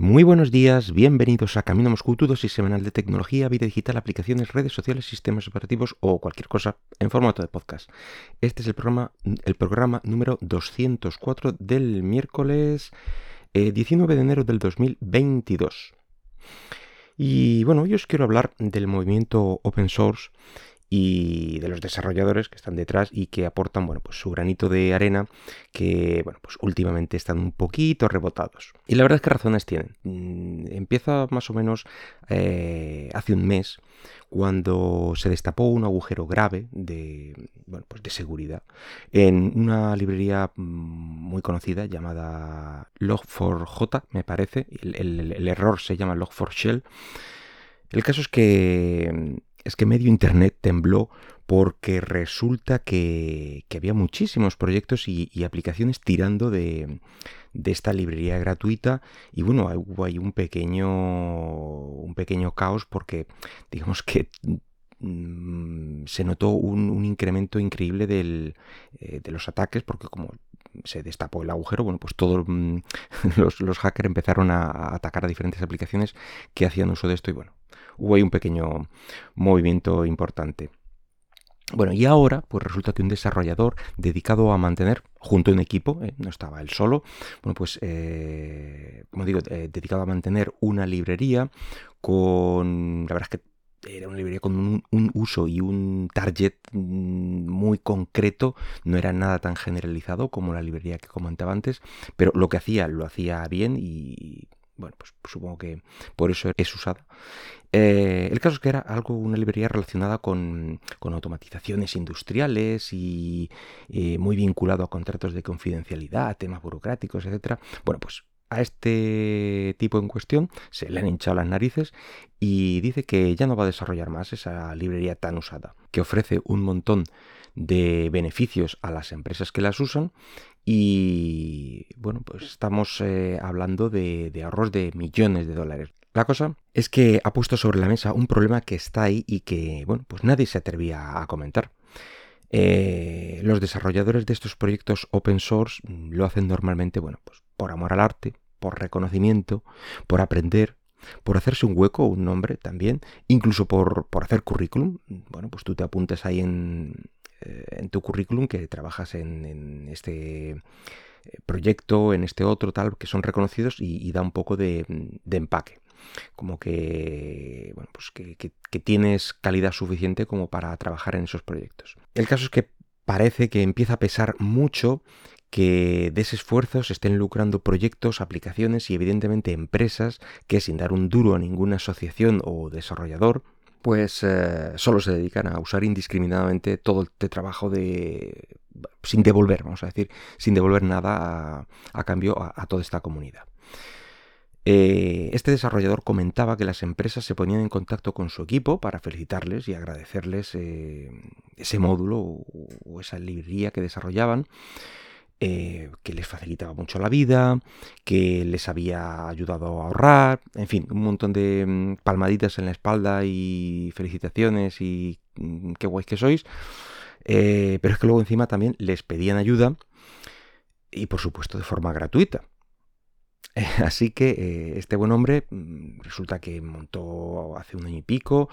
Muy buenos días, bienvenidos a Camino Moscú, tu dosis semanal de tecnología, vida digital, aplicaciones, redes sociales, sistemas operativos o cualquier cosa en formato de podcast. Este es el programa, el programa número 204 del miércoles 19 eh, de enero del 2022. Y bueno, hoy os quiero hablar del movimiento open source y de los desarrolladores que están detrás y que aportan bueno, pues su granito de arena que bueno, pues últimamente están un poquito rebotados. Y la verdad es que razones tienen. Mm, empieza más o menos eh, hace un mes cuando se destapó un agujero grave de, bueno, pues de seguridad en una librería mm, muy conocida llamada Log4j, me parece. El, el error se llama Log4Shell. El caso es que es que medio Internet tembló porque resulta que, había muchísimos proyectos y, aplicaciones tirando de, esta librería gratuita y bueno, hubo ahí un pequeño, un pequeño caos porque digamos que mm, se notó un, incremento increíble eh, de los ataques porque como se destapó el agujero, bueno, pues todos mm, los, los, hackers empezaron a, atacar a diferentes aplicaciones que hacían uso de esto y bueno, hubo ahí un pequeño movimiento importante. Bueno, y ahora, pues resulta que un desarrollador dedicado a mantener, junto a un equipo, eh, no estaba él solo, bueno, pues, eh, como digo, eh, dedicado a mantener una librería con, la verdad es que era una librería con un, uso y un target mm, muy concreto, no era nada tan generalizado como la librería que comentaba antes, pero lo que hacía lo hacía bien y bueno, pues supongo que por eso es usada. Eh, el caso es que era algo, una librería relacionada con, automatizaciones industriales y eh, muy vinculado a contratos de confidencialidad, temas burocráticos, etc. Bueno, pues a este tipo en cuestión se le han hinchado las narices y dice que ya no va a desarrollar más esa librería tan usada, que ofrece un montón de beneficios a las empresas que las usan y bueno, pues estamos eh, hablando de, de ahorros de millones de dólares. La cosa es que ha puesto sobre la mesa un problema que está ahí y que, bueno, pues nadie se atrevía a comentar. Eh, los desarrolladores de estos proyectos open source lo hacen normalmente, bueno, pues por amor al arte, por reconocimiento, por aprender, por hacerse un hueco, un nombre también, incluso por, por hacer currículum. Bueno, pues tú te apuntes ahí en, eh, en tu currículum que trabajas en, este eh, proyecto, en este otro, tal, que son reconocidos y, da un poco de, empaque. Como que, bueno, pues que, tienes calidad suficiente como para trabajar en esos proyectos. El caso es que parece que empieza a pesar mucho que de ese esfuerzo se estén lucrando proyectos, aplicaciones y evidentemente empresas que sin dar un duro a ninguna asociación o desarrollador pues eh, solo se dedican a usar indiscriminadamente todo este trabajo de sin devolver, vamos a decir, sin devolver nada a, cambio a, toda esta comunidad. Eh, este desarrollador comentaba que las empresas se ponían en contacto con su equipo para felicitarles y agradecerles eh, ese módulo o esa librería que desarrollaban eh, que les facilitaba mucho la vida, que les había ayudado a ahorrar, en fin, un montón de mm, palmaditas en la espalda y felicitaciones y mm, qué guays que sois. Pero es que luego encima también les pedían ayuda y por supuesto de forma gratuita. Así que eh, este buen hombre mm, resulta que montó hace un año y pico,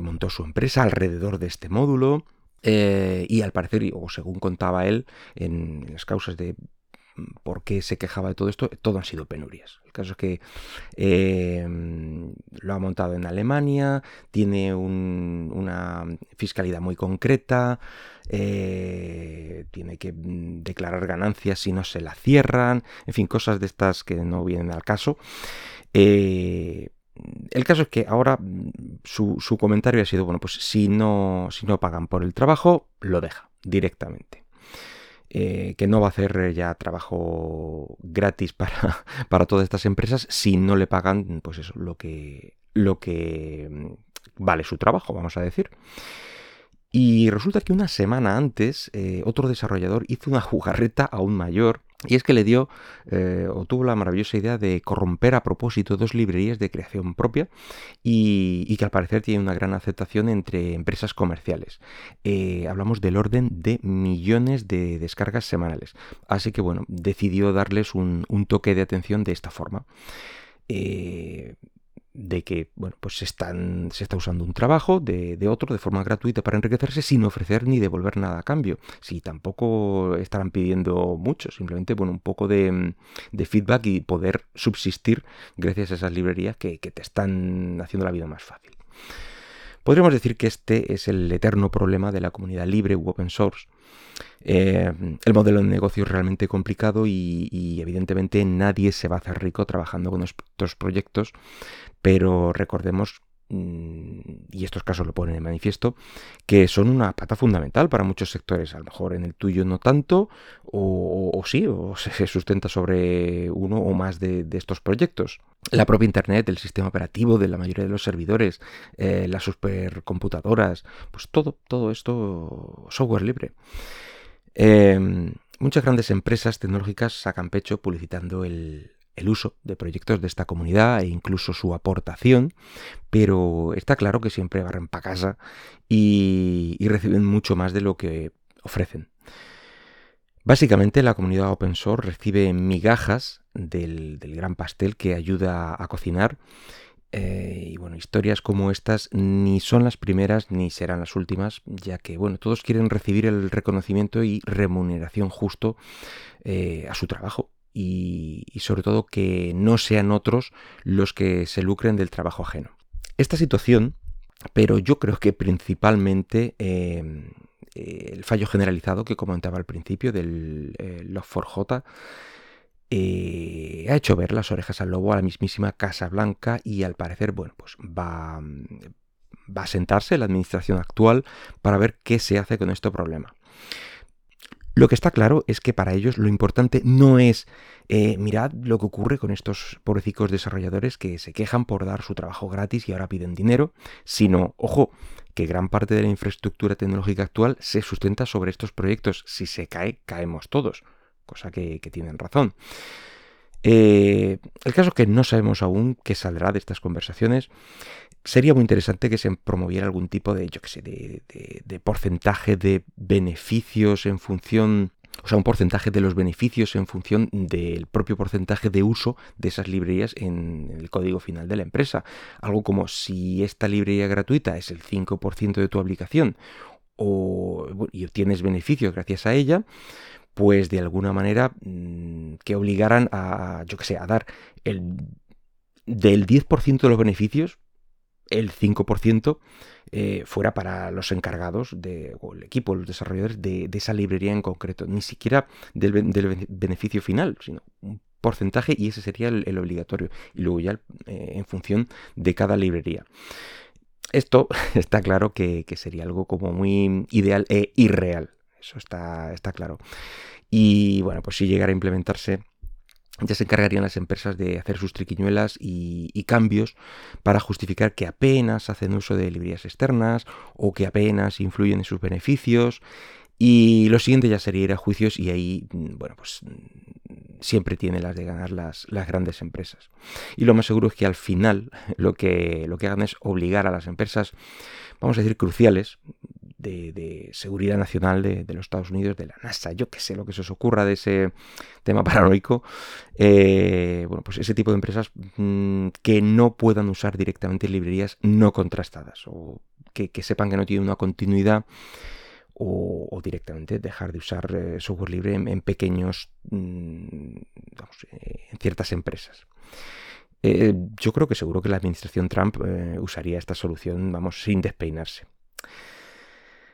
montó su empresa alrededor de este módulo, eh, y al parecer, o según contaba él, en las causas de por qué se quejaba de todo esto, todo han sido penurias. El caso es que eh, lo ha montado en Alemania, tiene una fiscalidad muy concreta, eh, tiene que mm, declarar ganancias si no se la cierran, en fin, cosas de estas que no vienen al caso. El caso es que ahora mm, su, comentario ha sido, bueno, pues si no, si no pagan por el trabajo, lo deja directamente. Eh, que no va a hacer ya trabajo gratis para, para, todas estas empresas si no le pagan, pues eso, lo que, lo que mm, vale su trabajo, vamos a decir. Y resulta que una semana antes, eh, otro desarrollador hizo una jugarreta aún mayor y es que le dio eh, o tuvo la maravillosa idea de corromper a propósito dos librerías de creación propia y, que al parecer tiene una gran aceptación entre empresas comerciales. Eh, hablamos del orden de millones de descargas semanales. Así que bueno, decidió darles un, toque de atención de esta forma. eh, de que bueno, pues se, están, se está usando un trabajo de, otro de forma gratuita para enriquecerse sin ofrecer ni devolver nada a cambio. Si tampoco estarán pidiendo mucho, simplemente bueno, un poco de, feedback y poder subsistir gracias a esas librerías que, que te están haciendo la vida más fácil. Podríamos decir que este es el eterno problema de la comunidad libre u open source. Eh, el modelo de negocio es realmente complicado y, evidentemente nadie se va a hacer rico trabajando con estos proyectos, pero recordemos y estos casos lo ponen en manifiesto, que son una pata fundamental para muchos sectores. A lo mejor en el tuyo no tanto, o, sí, o se sustenta sobre uno o más de, estos proyectos. La propia Internet, el sistema operativo de la mayoría de los servidores, eh, las supercomputadoras, pues todo, todo esto software libre. Em, muchas grandes empresas tecnológicas sacan pecho publicitando el, uso de proyectos de esta comunidad e incluso su aportación, pero está claro que siempre barren para casa y, reciben mucho más de lo que ofrecen. Básicamente la comunidad open source recibe migajas del, del gran pastel que ayuda a cocinar eh, y bueno, historias como estas ni son las primeras ni serán las últimas, ya que bueno, todos quieren recibir el reconocimiento y remuneración justo eh, a su trabajo. Y, sobre todo que no sean otros los que se lucren del trabajo ajeno. Esta situación, pero yo creo que principalmente em, el fallo generalizado que comentaba al principio del eh, Log4j eh, ha hecho ver las orejas al lobo a la mismísima Casa Blanca y al parecer, bueno, pues va, va a sentarse la administración actual para ver qué se hace con este problema. Lo que está claro es que para ellos lo importante no es eh, mirad lo que ocurre con estos pobrecicos desarrolladores que se quejan por dar su trabajo gratis y ahora piden dinero, sino, ojo, que gran parte de la infraestructura tecnológica actual se sustenta sobre estos proyectos. Si se cae, caemos todos cosa que, tienen razón. Eh, el caso es que no sabemos aún qué saldrá de estas conversaciones. Sería muy interesante que se promoviera algún tipo de, yo qué sé, de, porcentaje de beneficios en función, o sea, un porcentaje de los beneficios en función del propio porcentaje de uso de esas librerías en el código final de la empresa. Algo como si esta librería gratuita es el 5% de tu aplicación o, y obtienes beneficios gracias a ella, pues de alguna manera mm, que obligaran a, yo que sé, a dar el del 10% de los beneficios, el 5% eh, fuera para los encargados de, o el equipo, los desarrolladores de, esa librería en concreto, ni siquiera del, beneficio final, sino un porcentaje y ese sería el, obligatorio, y luego ya eh, en función de cada librería. Esto está claro que, sería algo como muy ideal e irreal. Eso está, está claro. Y bueno, pues si llegara a implementarse, ya se encargarían las empresas de hacer sus triquiñuelas y, cambios para justificar que apenas hacen uso de librerías externas o que apenas influyen en sus beneficios. Y lo siguiente ya sería ir a juicios y ahí, mm, bueno, pues mm, siempre tiene las de ganar las, las, grandes empresas. Y lo más seguro es que al final lo que, lo que hagan es obligar a las empresas, vamos a decir, cruciales, de, seguridad nacional de, los Estados Unidos, de la NASA, yo qué sé lo que se os ocurra de ese tema paranoico, eh, bueno, pues ese tipo de empresas mm, que no puedan usar directamente librerías no contrastadas o que, sepan que no tienen una continuidad o, directamente dejar de usar eh, software libre en, pequeños, mm, eh, en ciertas empresas. yo creo que seguro que la administración Trump usaría esta solución, vamos, sin despeinarse.